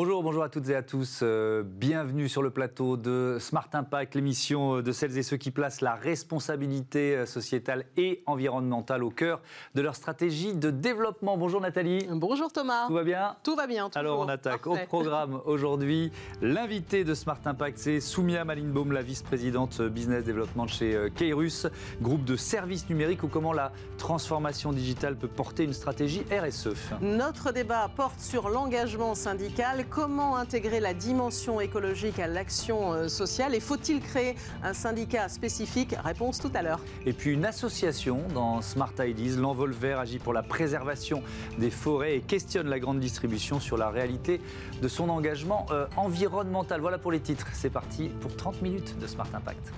Bonjour, bonjour à toutes et à tous. Euh, bienvenue sur le plateau de Smart Impact, l'émission euh, de celles et ceux qui placent la responsabilité euh, sociétale et environnementale au cœur de leur stratégie de développement. Bonjour Nathalie. Bonjour Thomas. Tout va bien? Tout va bien. Toujours. Alors on attaque au programme aujourd'hui. L'invité de Smart Impact, c'est Soumia Malinbaum, la vice-présidente business développement chez Keirus, groupe de services numériques ou comment la transformation digitale peut porter une stratégie RSE. Notre débat porte sur l'engagement syndical Comment intégrer la dimension écologique à l'action euh, sociale Et faut-il créer un syndicat spécifique? Réponse tout à l'heure. Et puis une association dans Smart Ideas, l'envol vert agit pour la préservation des forêts et questionne la grande distribution sur la réalité de son engagement euh, environnemental. Voilà pour les titres. C'est parti pour 30 minutes de Smart Impact.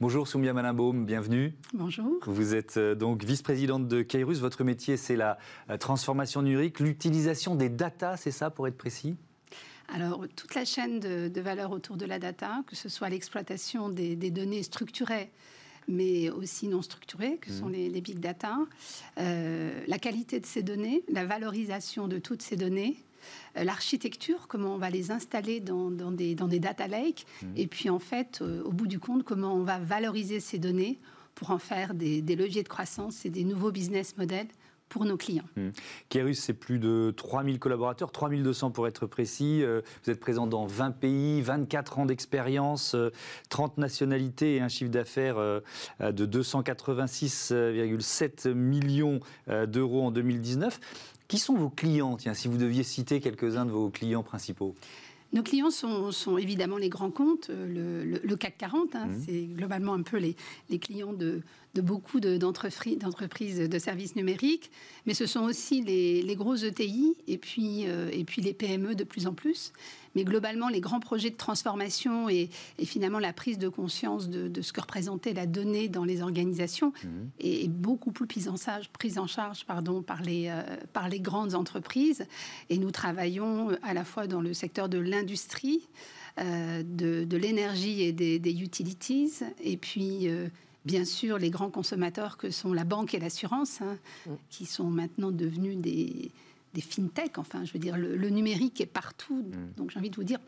Bonjour Soumia Malinbaum, bienvenue. Bonjour. Vous êtes euh, donc vice-présidente de Keirus. Votre métier, c'est la transformation numérique, l'utilisation des data, c'est ça pour être précis? Alors, toute la chaîne de, valeur autour de la data, que ce soit l'exploitation des, données structurées, mais aussi non structurées, que sont mmh. les, big data, euh, la qualité de ces données, la valorisation de toutes ces données, euh, l'architecture, comment on va les installer dans, des, dans des, data lakes, mmh. et puis en fait, euh, au bout du compte, comment on va valoriser ces données pour en faire des, leviers de croissance et des nouveaux business models pour nos clients. Mmh. Kerus, c'est plus de 3000 collaborateurs, 3200 pour être précis. Euh, vous êtes présent dans 20 pays, 24 ans d'expérience, 30 nationalités et un chiffre d'affaires de 286,7 millions d'euros en 2019. Qui sont vos clients, tiens, si vous deviez citer quelques-uns de vos clients principaux? Nos clients sont, évidemment les grands comptes, euh, le, CAC 40, hein, mmh. c'est globalement un peu les, clients de, beaucoup d'entreprises de, services numériques, mais ce sont aussi les, les gros ETI et puis, euh, et puis les PME de plus en plus. Mais globalement, les grands projets de transformation et, finalement la prise de conscience de, ce que représentait la donnée dans les organisations mmh. est, beaucoup plus prise en charge, prise en charge pardon, par, les, euh, par les grandes entreprises. Et nous travaillons à la fois dans le secteur de l'industrie, euh, de, l'énergie et des, utilities, et puis... Euh, bien sûr, les grands consommateurs que sont la banque et l'assurance, hein, mmh. qui sont maintenant devenus des, des fintech. Enfin, je veux dire, le, numérique est partout. Mm. Donc, j'ai envie de vous dire,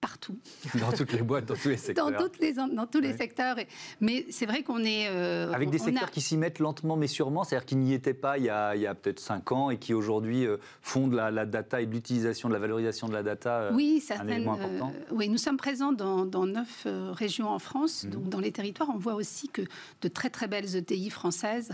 partout. Dans toutes les boîtes, dans tous les secteurs. dans, toutes les, dans tous les secteurs. mais c'est vrai qu'on est... Euh, Avec des secteurs qui s'y mettent lentement mais sûrement, c'est-à-dire qu'ils n'y étaient pas il y a, a peut-être 5 ans et qui aujourd'hui euh, font de la, data et de l'utilisation, de la valorisation de la data euh, oui, certaines, important. oui, nous sommes présents dans, dans 9 régions en France. Mm. Donc dans les territoires, on voit aussi que de très très belles ETI françaises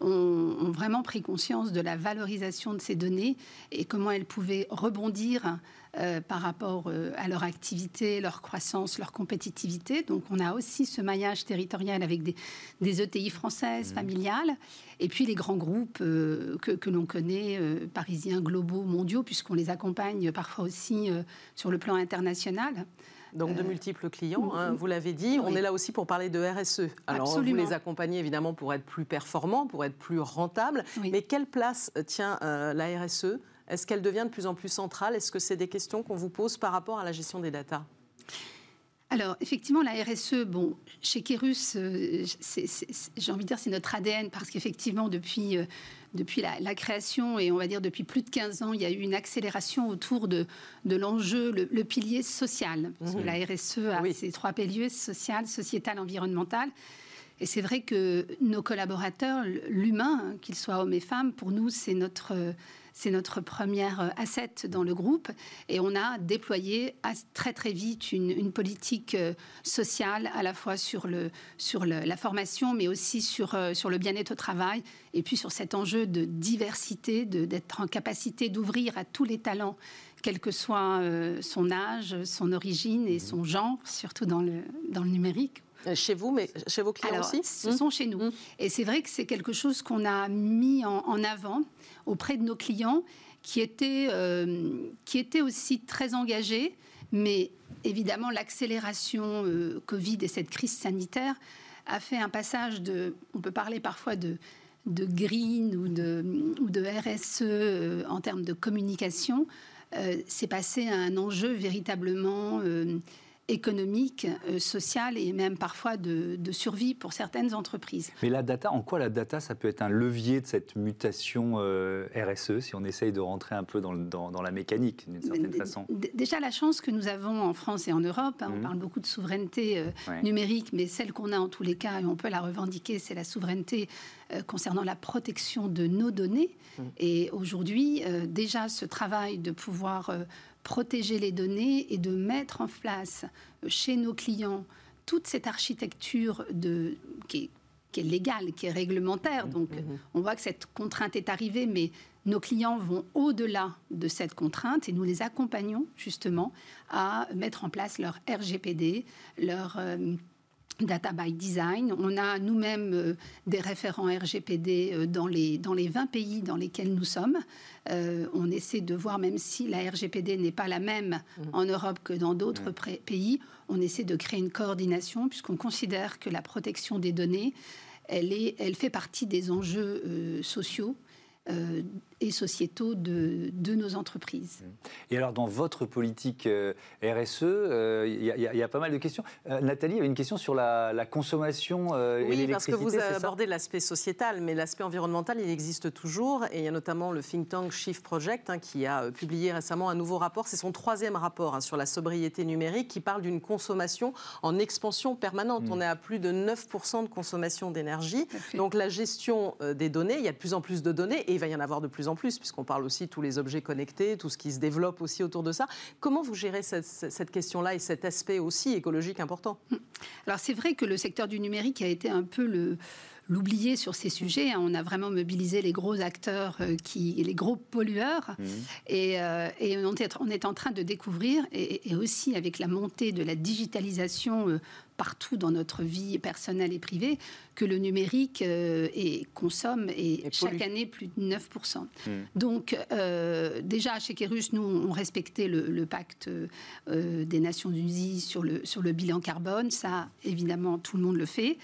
ont, vraiment pris conscience de la valorisation de ces données et comment elles pouvaient rebondir euh, par rapport euh, à leur activité, leur croissance, leur compétitivité. Donc on a aussi ce maillage territorial avec des, des ETI françaises, mmh. familiales, et puis les grands groupes euh, que, que l'on connaît, parisiens, globaux, mondiaux, puisqu'on les accompagne parfois aussi sur le plan international. Donc de euh, multiples clients, hein, vous l'avez dit. On est là aussi pour parler de RSE. Alors Absolument. vous les accompagnez évidemment pour être plus performants, pour être plus rentables. Mais quelle place euh, tient euh, la RSE Est-ce qu'elle devient de plus en plus centrale? Est-ce que c'est des questions qu'on vous pose par rapport à la gestion des datas? Alors, effectivement, la RSE, bon, chez Kerus, j'ai envie de dire, c'est notre ADN, parce qu'effectivement, depuis depuis la, création et on va dire depuis plus de 15 ans, il y a eu une accélération autour de, de l'enjeu, le, pilier social. Parce que mhm. la RSE a ces trois piliers, social, sociétal, environnemental. Et c'est vrai que nos collaborateurs, l'humain, hein, qu'ils soient hommes et femmes, pour nous, c'est notre c'est notre première euh, asset dans le groupe. Et on a déployé très très vite une, politique euh, sociale, à la fois sur, le, sur la formation, mais aussi sur, euh, sur le bien-être au travail, et puis sur cet enjeu de diversité, d'être en capacité d'ouvrir à tous les talents quel que soit son âge, son origine et son genre, surtout dans le, dans le numérique. Chez vous, mais chez vos clients Alors, aussi Ce sont chez nous. Mmh. Et c'est vrai que c'est quelque chose qu'on a mis en, avant auprès de nos clients qui étaient, euh, qui étaient aussi très engagés, mais évidemment l'accélération euh, Covid et cette crise sanitaire a fait un passage de, on peut parler parfois de, de green ou de, ou de RSE euh, en termes de communication, c'est passé à un enjeu véritablement économique, euh, social et même parfois de, survie pour certaines entreprises. Mais la data, en quoi la data, ça peut être un levier de cette mutation euh, RSE, si on essaye de rentrer un peu dans, dans, la mécanique, d'une certaine façon? Déjà, la chance que nous avons en France et en Europe, hein, on mmh. parle beaucoup de souveraineté euh, numérique, mais celle qu'on a en tous les cas, et on peut la revendiquer, c'est la souveraineté concernant la protection de nos données. Mmh. Et aujourd'hui, déjà, ce travail de pouvoir protéger les données et de mettre en place euh, chez nos clients toute cette architecture de, qui, est, légale, qui est réglementaire. Donc mmh. on voit que cette contrainte est arrivée, mais nos clients vont au-delà de cette contrainte et nous les accompagnons justement à mettre en place leur RGPD, leur... Euh, Data by Design. On a nous-mêmes euh, des référents RGPD euh, dans, les, dans les 20 pays dans lesquels nous sommes. Euh, on essaie de voir, même si la RGPD n'est pas la même mmh. en Europe que dans d'autres mmh. pays, on essaie de créer une coordination puisqu'on considère que la protection des données, elle, est, elle fait partie des enjeux sociaux et sociétaux de, de, nos entreprises. Et alors, dans votre politique euh, RSE, euh, il y, a pas mal de questions. Euh, Nathalie, il y avait une question sur la, consommation oui, et parce que vous avez abordé l'aspect sociétal, mais l'aspect environnemental, il existe toujours. Et il y a notamment le think tank Shift Project hein, qui a publié récemment un nouveau rapport. C'est son troisième rapport hein, sur la sobriété numérique qui parle d'une consommation en expansion permanente. Mm. On est à plus de 9% de consommation d'énergie. Donc la gestion des données, il y a de plus en plus de données et il va y en avoir de plus en plus, puisqu'on parle aussi de tous les objets connectés, tout ce qui se développe aussi autour de ça. Comment vous gérez cette, question-là et cet aspect aussi écologique important? Alors c'est vrai que le secteur du numérique a été un peu le l'oublier sur ces sujets. Hein. On a vraiment mobilisé les gros acteurs, euh, qui, les gros pollueurs. Mmh. Et, euh, et on, est, on, est, en train de découvrir, et, aussi avec la montée de la digitalisation euh, partout dans notre vie personnelle et privée, que le numérique et consomme et, chaque année plus de 9%. Mmh. Donc déjà chez Kerus, nous, on respectait le, pacte des Nations Unies sur le, sur le bilan carbone. Ça, évidemment, tout le monde le fait.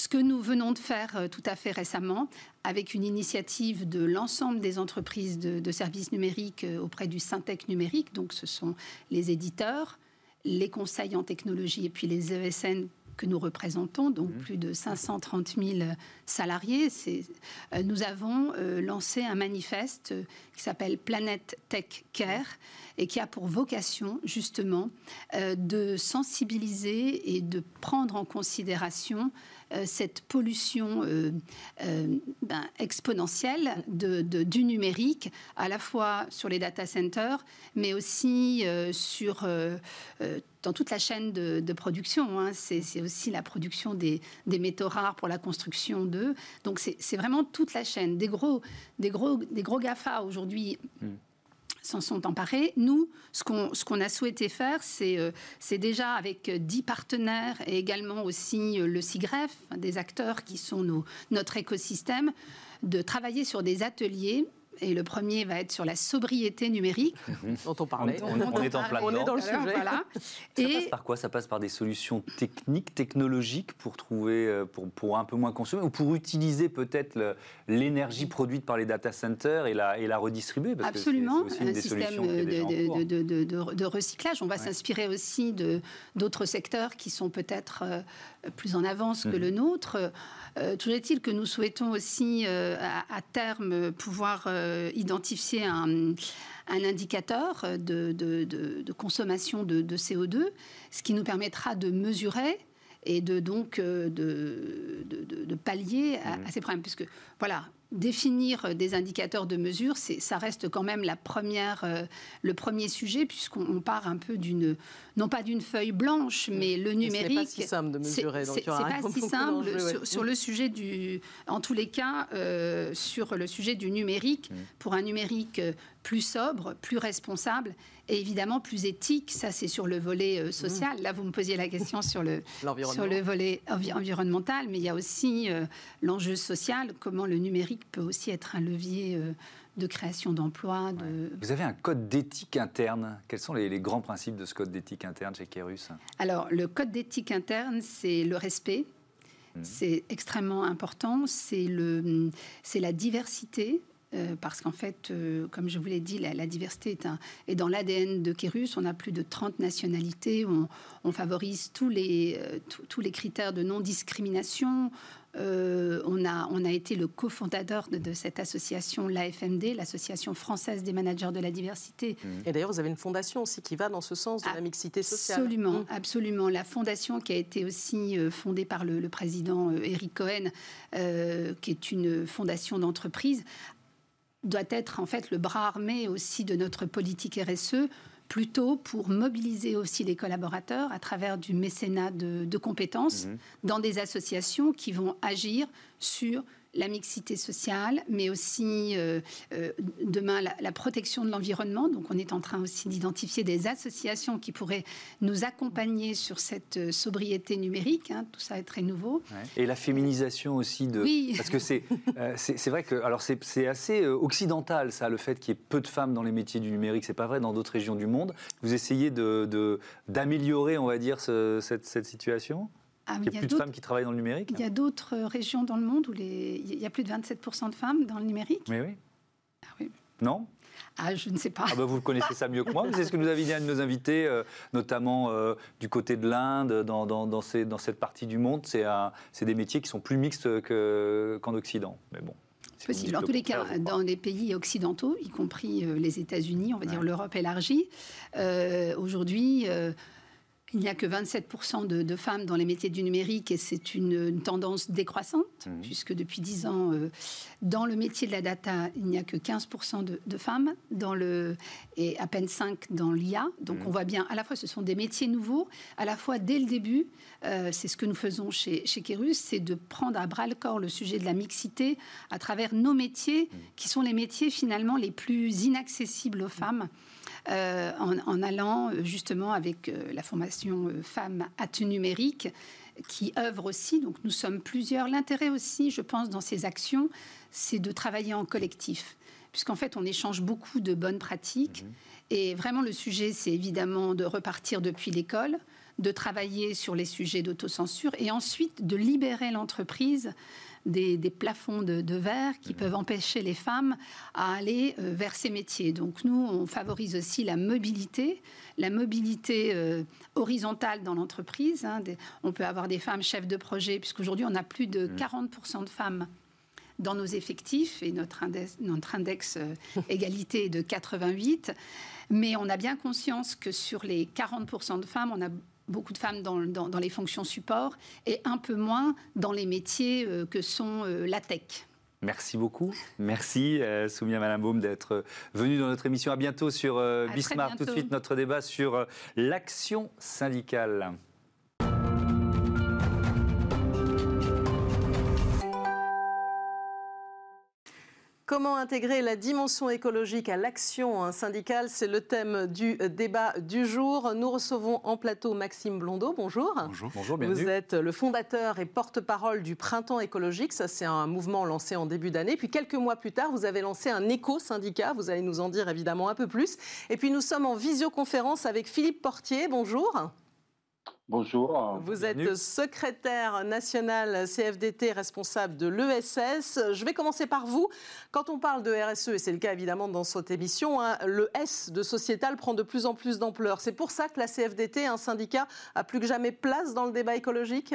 Ce que nous venons de faire euh, tout à fait récemment, avec une initiative de l'ensemble des entreprises de, services numériques euh, auprès du Syntec numérique, donc ce sont les éditeurs, les conseils en technologie et puis les ESN que nous représentons, donc mmh. plus de 530 000 salariés. Euh, nous avons lancé un manifeste qui s'appelle Planète Tech Care et qui a pour vocation justement de sensibiliser et de prendre en considération euh, cette pollution euh, euh, ben, exponentielle du numérique, à la fois sur les data centers, mais aussi sur dans toute la chaîne de, production. Hein. C'est aussi la production des, des, métaux rares pour la construction d'eux. Donc c'est vraiment toute la chaîne. Des gros, des gros, des gros GAFA aujourd'hui. Hmm s'en sont emparés. Nous, ce qu'on a souhaité faire, c'est euh, déjà avec dix partenaires et également aussi euh, le CIGREF, des acteurs qui sont nos, notre écosystème, de travailler sur des ateliers et le premier va être sur la sobriété numérique dont on parlait. On, est, en plein on est dans le sujet. Voilà. Ça et passe par quoi? Ça passe par des solutions techniques, technologiques pour trouver, euh, pour, pour un peu moins consommer ou pour utiliser peut-être l'énergie produite par les data centers et la, et la redistribuer parce Absolument, que un système de, de, de, recyclage. On va s'inspirer aussi d'autres secteurs qui sont peut-être euh, plus en avance que mhm. le nôtre. Euh, toujours est-il que nous souhaitons aussi euh, à, terme pouvoir euh, identifier un, indicateur de, consommation de, CO2, ce qui nous permettra de mesurer et de donc de, pallier à, mhm. à, ces problèmes. Puisque voilà, définir des indicateurs de mesure, ça reste quand même la première, euh, le premier sujet, puisqu'on part un peu d'une, non pas d'une feuille blanche, mm. mais le numérique. C'est pas si simple de mesurer. C'est pas si simple sur, le sujet du, en tous les cas, euh, sur le sujet du numérique, mm. pour un numérique euh, plus sobre, plus responsable et évidemment plus éthique. Ça, c'est sur le volet euh, social. Mmh. Là, vous me posiez la question sur le, sur le volet environnemental, mais il y a aussi euh, l'enjeu social, comment le numérique peut aussi être un levier. Euh, de création d'emplois. De... Vous avez un code d'éthique interne. Quels sont les, grands principes de ce code d'éthique interne chez Kerus Alors, le code d'éthique interne, c'est le respect. Mmh. C'est extrêmement important. C'est la diversité parce qu'en fait, comme je vous l'ai dit, la, diversité est, un, est dans l'ADN de Kérus. On a plus de 30 nationalités. On, on favorise tous les, tous les critères de non-discrimination. Euh, on, a, on a été le cofondateur de, cette association, l'AFMD, l'Association française des managers de la diversité. Mmh. Et d'ailleurs, vous avez une fondation aussi qui va dans ce sens de la mixité sociale. Absolument, mmh. absolument. La fondation qui a été aussi euh, fondée par le, président Eric euh, Cohen, qui est une fondation d'entreprise, doit être en fait le bras armé aussi de notre politique RSE plutôt pour mobiliser aussi les collaborateurs à travers du mécénat de, compétences mmh. dans des associations qui vont agir sur la mixité sociale, mais aussi euh, euh, demain la, protection de l'environnement. Donc on est en train aussi d'identifier des associations qui pourraient nous accompagner sur cette euh, sobriété numérique. Hein. tout ça est très nouveau. Et la féminisation aussi de... Oui. Parce que c'est c'est vrai que... Alors c'est assez occidental ça, le fait qu'il y ait peu de femmes dans les métiers du numérique. C'est pas vrai dans d'autres régions du monde. Vous essayez d'améliorer, de, on va dire, cette, cette situation? Ah, il y a, plus de femmes qui travaillent dans le numérique Il y a d'autres régions dans le monde où les... il y a plus de 27% de femmes dans le numérique. Mais oui. Ah, oui. Non? Ah, je ne sais pas. Ah bah, vous connaissez ça mieux que moi. C'est ce que nous avait dit un de nos invités, euh, notamment euh, du côté de l'Inde, dans, dans, dans, dans, cette partie du monde. C'est des métiers qui sont plus mixtes qu'en Occident. Mais bon. Possible. En tous les cas, dans les pays occidentaux, y compris euh, les États-Unis, on va dire l'Europe élargie, aujourd'hui, il n'y a que 27% de, femmes dans les métiers du numérique et c'est une, tendance décroissante, mmh. puisque depuis 10 ans, euh, dans le métier de la data, il n'y a que 15% de, femmes dans le, et à peine 5% dans l'IA. Donc mmh. on voit bien, à la fois ce sont des métiers nouveaux, à la fois dès le début, euh, c'est ce que nous faisons chez, chez Kerus, c'est de prendre à bras le corps le sujet de la mixité à travers nos métiers, mmh. qui sont les métiers finalement les plus inaccessibles aux femmes. Euh, en, allant euh, justement avec euh, la formation Femmes à numérique qui œuvre aussi. Donc nous sommes plusieurs. L'intérêt aussi, je pense, dans ces actions, c'est de travailler en collectif. Puisqu'en fait, on échange beaucoup de bonnes pratiques. Mhm. Et vraiment, le sujet, c'est évidemment de repartir depuis l'école, de travailler sur les sujets d'autocensure et ensuite de libérer l'entreprise des, plafonds de, verre qui mmh. peuvent empêcher les femmes à aller euh, vers ces métiers. Donc nous, on favorise aussi la mobilité, la mobilité euh, horizontale dans l'entreprise. Hein. on peut avoir des femmes chefs de projet, puisqu'aujourd'hui, on a plus de 40% mmh. de femmes dans nos effectifs et notre index, notre index euh, égalité est de 88. Mais on a bien conscience que sur les 40% de femmes, on a beaucoup de femmes dans, les fonctions support et un peu moins dans les métiers euh, que sont euh, la tech. Merci beaucoup. Merci euh, Soumia Malambaum d'être venue dans notre émission. À bientôt sur euh, Bismarck. Tout de suite notre débat sur l'action syndicale. Comment intégrer la dimension écologique à l'action syndicale C'est le thème du débat du jour. Nous recevons en plateau Maxime Blondeau. Bonjour. Bonjour. Bonjour bienvenue. Vous êtes le fondateur et porte-parole du Printemps écologique. Ça, c'est un mouvement lancé en début d'année. Puis quelques mois plus tard, vous avez lancé un éco-syndicat. Vous allez nous en dire évidemment un peu plus. Et puis nous sommes en visioconférence avec Philippe Portier. Bonjour. Bonjour. Vous êtes secrétaire national CFDT, responsable de l'ESS. Je vais commencer par vous. Quand on parle de RSE, et c'est le cas évidemment dans cette émission, hein, le S de sociétal prend de plus en plus d'ampleur. C'est pour ça que la CFDT, un syndicat, a plus que jamais place dans le débat écologique?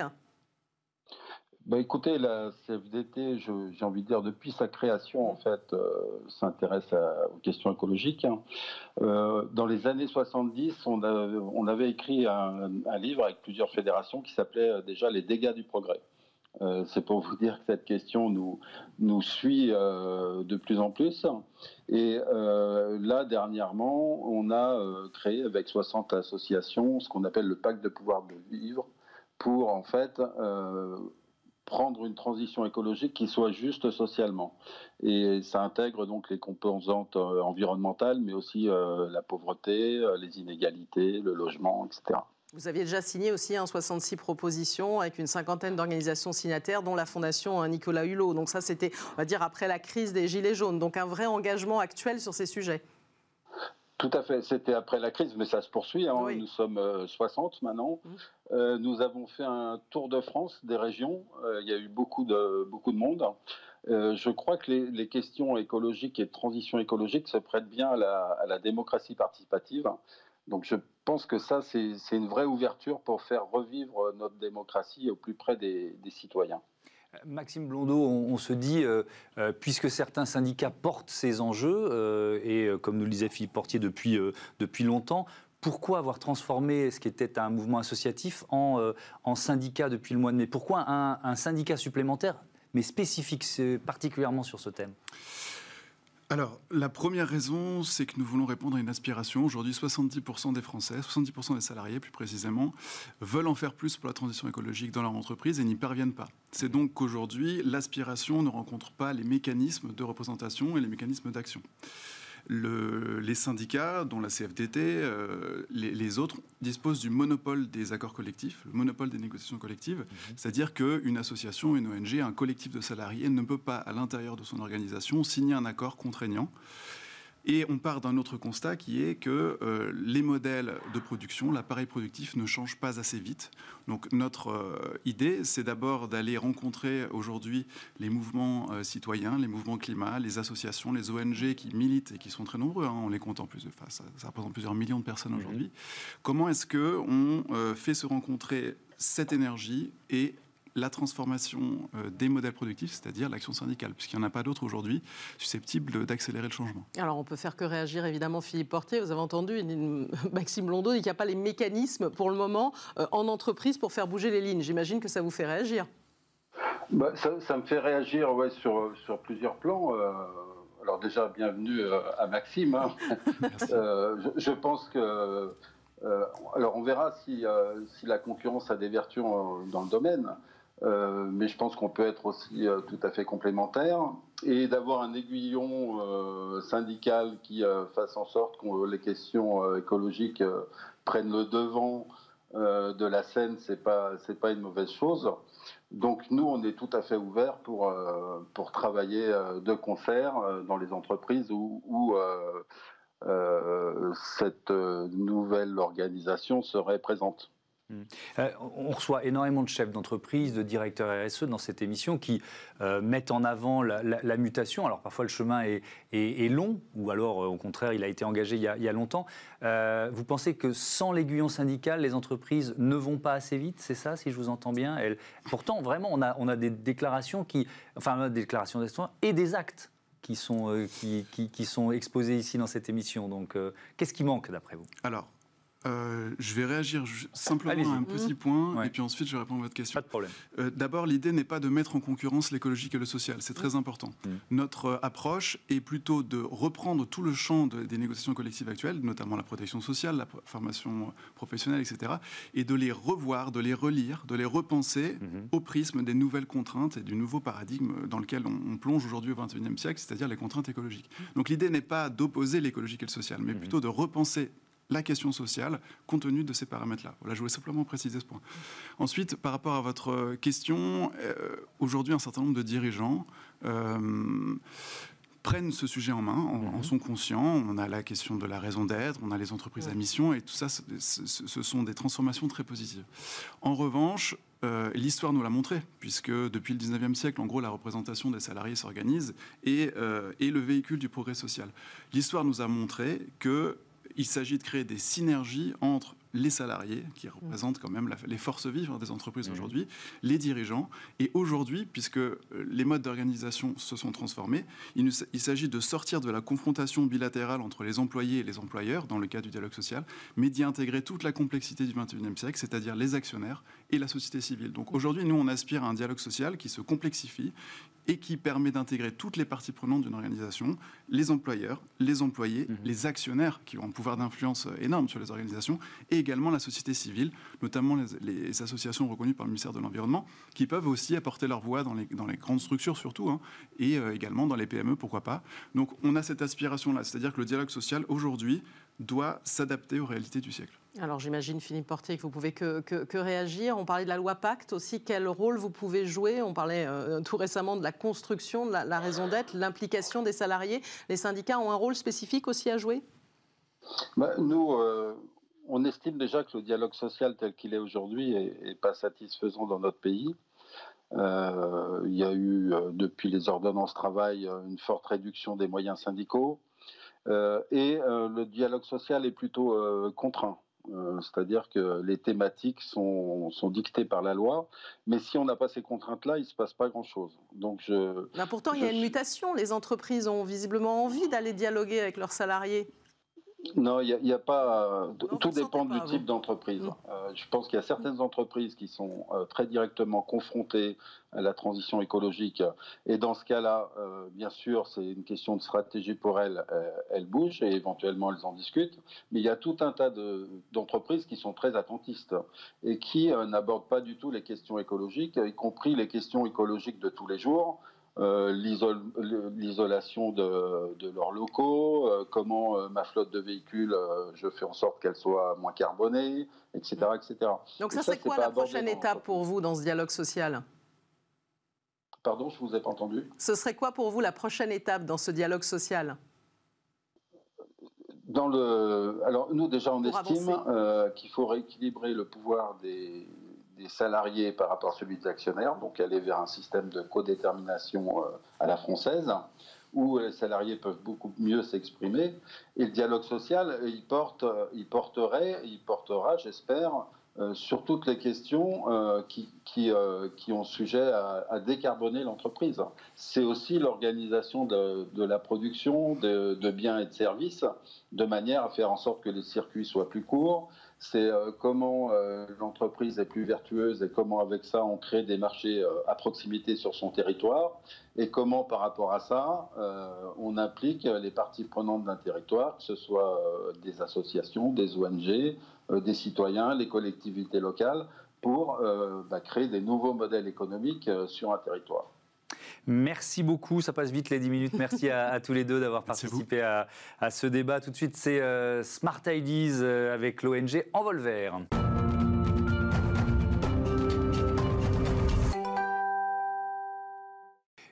Bah écoutez, la CFDT, j'ai envie de dire, depuis sa création, en fait, euh, s'intéresse aux questions écologiques. Hein. Euh, dans les années 70, on, avait écrit un, livre avec plusieurs fédérations qui s'appelait euh, déjà Les dégâts du progrès. C'est pour vous dire que cette question nous, nous suit de plus en plus. Et là, dernièrement, on a créé avec 60 associations ce qu'on appelle le pacte de pouvoir de vivre pour, en fait, prendre une transition écologique qui soit juste socialement. Et ça intègre donc les composantes euh, environnementales, mais aussi euh, la pauvreté, euh, les inégalités, le logement, etc. Vous aviez déjà signé aussi un 66 propositions avec une cinquantaine d'organisations signataires, dont la Fondation Nicolas Hulot. Donc ça, c'était, on va dire, après la crise des Gilets jaunes. Donc un vrai engagement actuel sur ces sujets. Tout à fait. C'était après la crise, mais ça se poursuit. Hein. Nous sommes 60 maintenant. Mmh. Euh, nous avons fait un tour de France des régions. Euh, il y a eu beaucoup de, beaucoup de monde. je crois que les, questions écologiques et de transition écologique se prêtent bien à la, démocratie participative. Donc je pense que ça, c'est une vraie ouverture pour faire revivre notre démocratie au plus près des citoyens. Maxime Blondeau, on, se dit, euh, euh, puisque certains syndicats portent ces enjeux, euh, et comme nous le disait Philippe Portier depuis, longtemps, pourquoi avoir transformé ce qui était un mouvement associatif en, en syndicat depuis le mois de mai? Pourquoi un syndicat supplémentaire, mais spécifique particulièrement sur ce thème? Alors, la première raison, c'est que nous voulons répondre à une aspiration. Aujourd'hui, 70% des Français, 70% des salariés plus précisément, veulent en faire plus pour la transition écologique dans leur entreprise et n'y parviennent pas. C'est donc qu'aujourd'hui, l'aspiration ne rencontre pas les mécanismes de représentation et les mécanismes d'action les syndicats, dont la CFDT, euh, les, autres, disposent du monopole des accords collectifs, le monopole des négociations collectives. Mhm. C'est-à-dire qu'une association, une ONG, un collectif de salariés ne peut pas, à l'intérieur de son organisation, signer un accord contraignant. Et on part d'un autre constat qui est que euh, les modèles de production, l'appareil productif ne change pas assez vite. Donc notre euh, idée, c'est d'abord d'aller rencontrer aujourd'hui les mouvements euh, citoyens, les mouvements climat, les associations, les ONG qui militent et qui sont très nombreux. Hein, on les compte en plus, enfin, ça, ça, représente plusieurs millions de personnes mmh aujourd'hui. Comment est-ce que on fait se rencontrer cette énergie et la transformation euh, des modèles productifs, c'est-à-dire l'action syndicale, puisqu'il n'y en a pas d'autres aujourd'hui susceptibles d'accélérer le changement. Alors on peut faire que réagir évidemment Philippe Portier, vous avez entendu Maxime Blondeau dit qu'il n'y a pas les mécanismes pour le moment euh, en entreprise pour faire bouger les lignes. J'imagine que ça vous fait réagir. Bah, ça, me fait réagir ouais, sur, sur plusieurs plans. Euh, alors déjà, bienvenue à Maxime. Hein. je, pense que... alors on verra si, si, la concurrence a des vertus dans le domaine. Euh, mais je pense qu'on peut être aussi euh, tout à fait complémentaire et d'avoir un aiguillon euh, syndical qui fasse en sorte que les questions écologiques prennent le devant de la scène, c'est pas pas une mauvaise chose. Donc nous, on est tout à fait ouverts pour pour travailler de concert dans les entreprises où cette nouvelle organisation serait présente. Mmh. Euh, on reçoit énormément de chefs d'entreprise, de directeurs RSE dans cette émission qui euh, mettent en avant la, mutation. Alors parfois le chemin est, long, ou alors euh, au contraire il a été engagé il y a, longtemps. vous pensez que sans l'aiguillon syndical, les entreprises ne vont pas assez vite C'est ça, si je vous entends bien? Pourtant, vraiment, on a, des déclarations qui, enfin des déclarations et des actes qui sont, qui, sont exposés ici dans cette émission. Donc, qu'est-ce qui manque d'après vous? Alors, euh, je vais réagir simplement à un petit mmh. point et puis ensuite je vais répondre à votre question. Pas de problème. Euh, d'abord, l'idée n'est pas de mettre en concurrence l'écologique et le social, c'est très mmh. important. Mmh. Notre euh, approche est plutôt de reprendre tout le champ des négociations collectives actuelles, notamment la protection sociale, la formation professionnelle, etc., et de les revoir, de les relire, de les repenser au prisme des nouvelles contraintes et du nouveau paradigme dans lequel on, plonge aujourd'hui au XXIe siècle, c'est-à-dire les contraintes écologiques. Donc l'idée n'est pas d'opposer l'écologique et le social, mais plutôt de repenser la question sociale compte tenu de ces paramètres-là. Voilà, je voulais simplement préciser ce point. Ensuite, par rapport à votre question, euh, aujourd'hui, un certain nombre de dirigeants euh, prennent ce sujet en main, en, mhm. sont conscients. On a la question de la raison d'être, on a les entreprises à mission, et tout ça, ce sont des transformations très positives. En revanche, euh, l'histoire nous l'a montré, puisque depuis le 19e siècle, en gros, la représentation des salariés s'organise et est le véhicule du progrès social. L'histoire nous a montré que il s'agit de créer des synergies entre les salariés, qui représentent quand même les forces vives des entreprises mmh. aujourd'hui, les dirigeants. Et aujourd'hui, puisque euh, les modes d'organisation se sont transformés, il, il s'agit de sortir de la confrontation bilatérale entre les employés et les employeurs, dans le cadre du dialogue social, mais d'y intégrer toute la complexité du XXIe siècle, c'est-à-dire les actionnaires et la société civile. Donc aujourd'hui, nous, on aspire à un dialogue social qui se complexifie, et qui permet d'intégrer toutes les parties prenantes d'une organisation, les employeurs, les employés, mhm. les actionnaires qui ont un pouvoir d'influence énorme sur les organisations, et également la société civile, notamment les, associations reconnues par le ministère de l'Environnement, qui peuvent aussi apporter leur voix dans les, dans les grandes structures surtout, hein, et euh, également dans les PME, pourquoi pas. Donc on a cette aspiration-là, c'est-à-dire que le dialogue social aujourd'hui doit s'adapter aux réalités du siècle. Alors j'imagine, Philippe Portier, que vous pouvez que, réagir. On parlait de la loi Pacte aussi. Quel rôle vous pouvez jouer? On parlait euh, tout récemment de la construction, de la, raison d'être, l'implication des salariés. Les syndicats ont un rôle spécifique aussi à jouer? Bah, Nous, euh, on estime déjà que le dialogue social tel qu'il est aujourd'hui n'est pas satisfaisant dans notre pays. il y a eu, depuis les ordonnances travail, une forte réduction des moyens syndicaux. et le dialogue social est plutôt contraint. Euh, c'est-à-dire que les thématiques sont, dictées par la loi, mais si on n'a pas ces contraintes-là, il ne se passe pas grand-chose. Donc je, pourtant, il y a une mutation. Les entreprises ont visiblement envie d'aller dialoguer avec leurs salariés. Non, il n'y a, pas. tout dépend du type d'entreprise. Mm. Euh, je pense qu'il y a certaines entreprises qui sont euh, très directement confrontées à la transition écologique. Et dans ce cas-là, euh, bien sûr, c'est une question de stratégie pour elles. elles bougent et éventuellement elles en discutent. Mais il y a tout un tas d'entreprises qui sont très attentistes et qui n'abordent pas du tout les questions écologiques, y compris les questions écologiques de tous les jours. Euh, l'isolation de, leurs locaux, euh, comment euh, ma flotte de véhicules, je fais en sorte qu'elle soit moins carbonée, etc. etc. Donc ça, c'est quoi la prochaine étape pour vous dans ce dialogue social? Pardon, je ne vous ai pas entendu. Ce serait quoi pour vous la prochaine étape dans ce dialogue social? Dans le, alors nous déjà on estime qu'il faut rééquilibrer le pouvoir des, des salariés par rapport à celui des actionnaires, donc aller vers un système de codétermination euh, à la française, où les salariés peuvent beaucoup mieux s'exprimer. Et le dialogue social, il, porte, il porterait, il portera, j'espère, euh, sur toutes les questions euh, qui, qui, ont sujet à, décarboner l'entreprise. C'est aussi l'organisation de, la production de, de, biens et de services de manière à faire en sorte que les circuits soient plus courts, c'est euh, comment euh, l'entreprise est plus vertueuse et comment avec ça on crée des marchés euh, à proximité sur son territoire et comment par rapport à ça on implique les parties prenantes d'un territoire, que ce soit des associations, des ONG, des citoyens, les collectivités locales, pour bah, créer des nouveaux modèles économiques sur un territoire. Merci beaucoup, ça passe vite les 10 minutes. Merci à, tous les deux d'avoir participé à, ce débat. Tout de suite, c'est euh, Smart Ideas euh, avec l'ONG Envolver.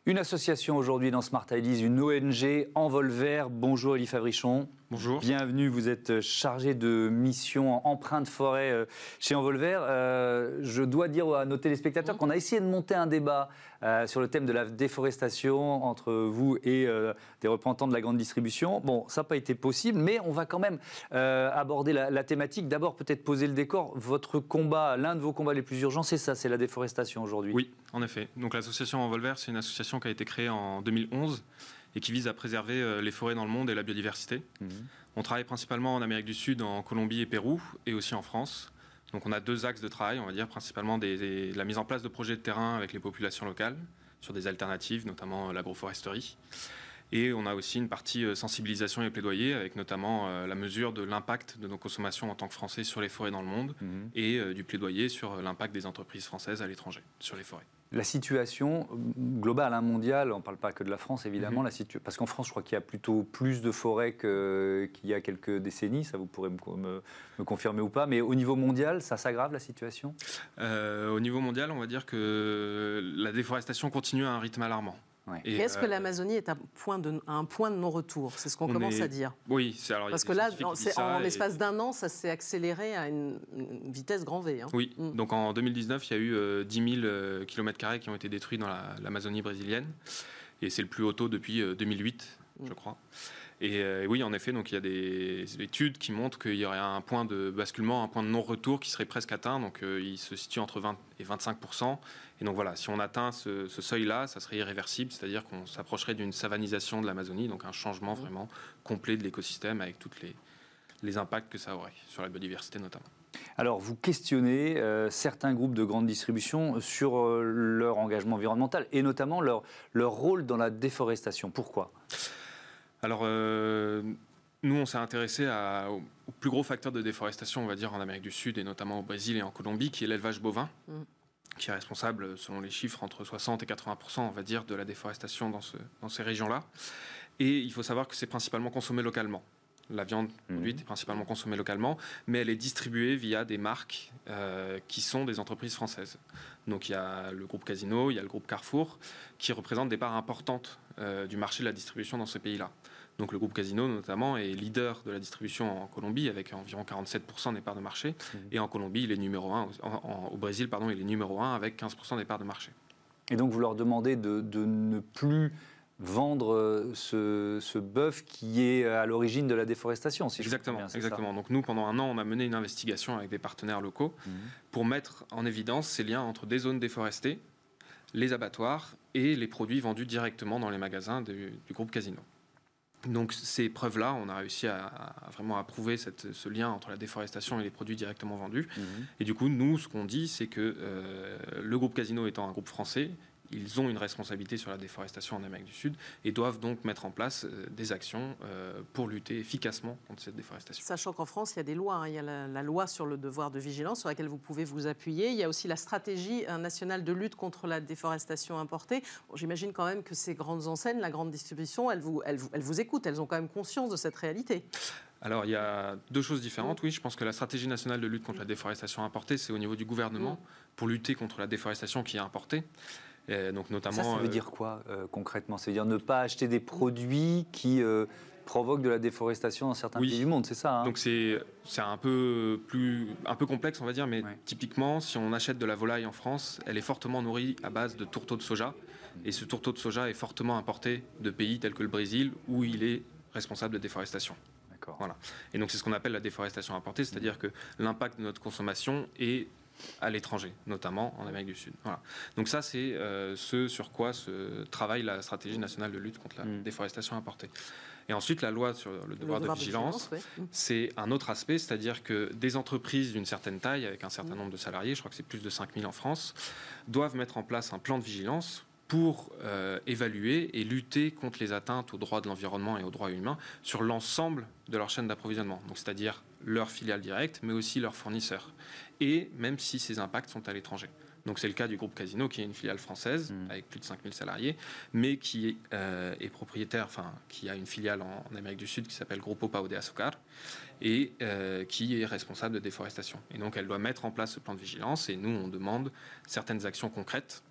Une association aujourd'hui dans Smart Ideas, une ONG Envolver. Bonjour Elie Fabrichon. Bonjour. Bienvenue, vous êtes chargé de mission en empreinte forêt euh, chez Envolver. Euh, je dois dire à nos téléspectateurs qu'on a essayé de monter un débat euh, sur le thème de la déforestation entre vous et des représentants de la grande distribution. Bon, ça n'a pas été possible, mais on va quand même aborder la, thématique. D'abord, peut-être poser le décor. Votre combat, l'un de vos combats les plus urgents, c'est ça, c'est la déforestation aujourd'hui. Oui, en effet. Donc l'association Envolver, c'est une association qui a été créée en 2011 et qui vise à préserver euh, les forêts dans le monde et la biodiversité. Mhm. On travaille principalement en Amérique du Sud, en Colombie et Pérou, et aussi en France. Donc on a deux axes de travail, on va dire, principalement la mise en place de projets de terrain avec les populations locales, sur des alternatives, notamment euh, l'agroforesterie. Et on a aussi une partie euh, sensibilisation et plaidoyer, avec notamment la mesure de l'impact de nos consommations en tant que Français sur les forêts dans le monde, mhm. et du plaidoyer sur l'impact des entreprises françaises à l'étranger, sur les forêts la situation globale, hein, mondiale, on ne parle pas que de la France évidemment, mhm. la parce qu'en France je crois qu'il y a plutôt plus de forêts qu'il y a quelques décennies, ça vous pourrez me, confirmer ou pas, mais au niveau mondial, ça s'aggrave la situation? Euh, Au niveau mondial, on va dire que la déforestation continue à un rythme alarmant. Est-ce que euh, l'Amazonie est à, point de, un point de non-retour? C'est ce qu'on commence à dire. Oui, alors parce que là, en l'espace d'un an, ça s'est accéléré à une, vitesse grand V. Hein. Oui, mm. donc en 2019, il y a eu 10 000 km qui ont été détruits dans l'Amazonie brésilienne, et c'est le plus haut taux depuis 2008, euh, mm. je crois. Et euh, oui, en effet, donc il y a des études qui montrent qu'il y aurait un point de basculement, un point de non-retour qui serait presque atteint. Donc il se situe entre 20 et 25% et donc voilà, si on atteint ce, seuil-là, ça serait irréversible, c'est-à-dire qu'on s'approcherait d'une savanisation de l'Amazonie, donc un changement vraiment complet de l'écosystème avec tous les, les impacts que ça aurait sur la biodiversité notamment. Alors, vous questionnez euh, certains groupes de grande distribution sur euh, leur engagement environnemental et notamment leur, leur rôle dans la déforestation. Pourquoi? Alors, euh, nous, on s'est intéressé au, plus gros facteur de déforestation, on va dire, en Amérique du Sud et notamment au Brésil et en Colombie, qui est l'élevage bovin. Mm qui est responsable, selon les chiffres, entre 60 et 80 on va dire, de la déforestation dans, ce, dans ces régions-là. Et il faut savoir que c'est principalement consommé localement. La viande mhm. produite est principalement consommée localement, mais elle est distribuée via des marques euh, qui sont des entreprises françaises. Donc il y a le groupe Casino, il y a le groupe Carrefour, qui représentent des parts importantes euh, du marché de la distribution dans ces pays-là. Donc le groupe Casino notamment est leader de la distribution en Colombie avec environ 47% des parts de marché. Mmh. Et en Colombie, il est numéro 1, au Brésil, pardon, il est numéro 1 avec 15% des parts de marché. Et donc vous leur demandez de, ne plus vendre euh, ce, ce bœuf qui est à l'origine de la déforestation. Si exactement, exactement. Donc nous, pendant un an, on a mené une investigation avec des partenaires locaux mhm. pour mettre en évidence ces liens entre des zones déforestées, les abattoirs et les produits vendus directement dans les magasins du, groupe Casino. Donc ces preuves-là, on a réussi à, vraiment à prouver ce lien entre la déforestation et les produits directement vendus. Mhm. Et du coup, nous, ce qu'on dit, c'est que euh, le groupe Casino étant un groupe français, ils ont une responsabilité sur la déforestation en Amérique du Sud et doivent donc mettre en place euh, des actions euh, pour lutter efficacement contre cette déforestation. Sachant qu'en France, il y a des lois. Hein. Il y a la, loi sur le devoir de vigilance sur laquelle vous pouvez vous appuyer. Il y a aussi la stratégie euh, nationale de lutte contre la déforestation importée. J'imagine quand même que ces grandes enseignes, la grande distribution, elles vous, elles, elles vous écoutent. Elles ont quand même conscience de cette réalité. Alors, il y a deux choses différentes. Oui, je pense que la stratégie nationale de lutte contre la déforestation importée, c'est au niveau du gouvernement mm. pour lutter contre la déforestation qui est importée donc notamment, ça, veut euh, dire quoi euh, concrètement? Ça veut dire ne pas acheter des produits qui euh, provoquent de la déforestation dans certains pays du monde, c'est ça hein? Donc c'est un peu plus un peu complexe, on va dire, mais typiquement, si on achète de la volaille en France, elle est fortement nourrie à base de tourteaux de soja, et ce tourteau de soja est fortement importé de pays tels que le Brésil, où il est responsable de déforestation. Voilà. Et donc c'est ce qu'on appelle la déforestation importée, c'est-à-dire que l'impact de notre consommation est à l'étranger, notamment en Amérique du Sud. Voilà. Donc ça, c'est euh, ce sur quoi se travaille la stratégie nationale de lutte contre la mm. déforestation importée. Et ensuite, la loi sur le devoir, de vigilance, mm. c'est un autre aspect, c'est-à-dire que des entreprises d'une certaine taille, avec un certain mm. nombre de salariés, je crois que c'est plus de 5000 en France, doivent mettre en place un plan de vigilance pour euh, évaluer et lutter contre les atteintes aux droits de l'environnement et aux droits humains sur l'ensemble de leur chaîne d'approvisionnement, donc c'est-à-dire leurs filiales directes, mais aussi leurs fournisseurs et même si ces impacts sont à l'étranger. Donc c'est le cas du groupe Casino, qui est une filiale française mm. avec plus de 5000 salariés, mais qui euh, est propriétaire, enfin qui a une filiale en, Amérique du Sud qui s'appelle Grupo Pau de Azucar et euh, qui est responsable de déforestation. Et donc elle doit mettre en place ce plan de vigilance et nous on demande certaines actions concrètes,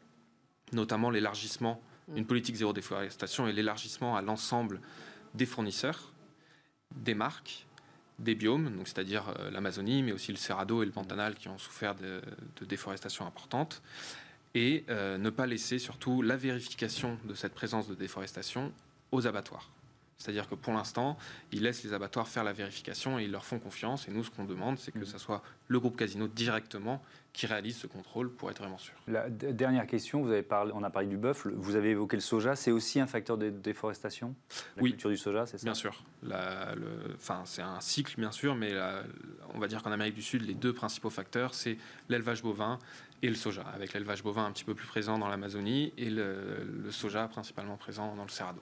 notamment l'élargissement, mm. une politique zéro déforestation et l'élargissement à l'ensemble des fournisseurs, des marques des biomes, c'est-à-dire euh, l'Amazonie, mais aussi le Cerrado et le Pantanal qui ont souffert de, déforestation importante, et euh, ne pas laisser surtout la vérification de cette présence de déforestation aux abattoirs. C'est-à-dire que pour l'instant, ils laissent les abattoirs faire la vérification et ils leur font confiance. Et nous, ce qu'on demande, c'est que mmh. ce soit le groupe Casino directement qui réalise ce contrôle pour être vraiment sûr. La dernière question, vous avez parlé, on a parlé du bœuf, vous avez évoqué le soja, c'est aussi un facteur de déforestation? La oui, culture du soja, c'est ça? Bien sûr. c'est un cycle, bien sûr, mais on va dire qu'en Amérique du Sud, les deux principaux facteurs, c'est l'élevage bovin et le soja, avec l'élevage bovin un petit peu plus présent dans l'Amazonie et le soja principalement présent dans le Cerrado.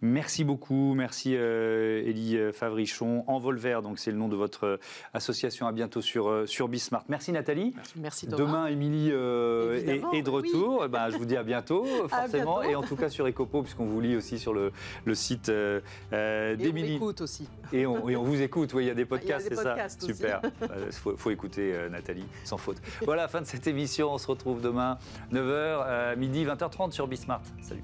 Merci beaucoup, merci euh, Élie euh, Favrichon. Envolver, donc c'est le nom de votre euh, association. À bientôt sur, sur Bismart. Merci Nathalie. Merci, Demain, Émilie est, de retour. Eh ben, je vous dis à bientôt, forcément. Et en tout cas sur Ecopo, puisqu'on vous lit aussi sur le, le site d'Émilie. Et on écoute aussi. Et on, et on vous écoute, oui, il y a des podcasts, c'est ça Super. Il faut, faut, écouter Nathalie, sans faute. Voilà, fin de cette émission. On se retrouve demain, 9h, midi, 20h30 sur Bismart. Salut.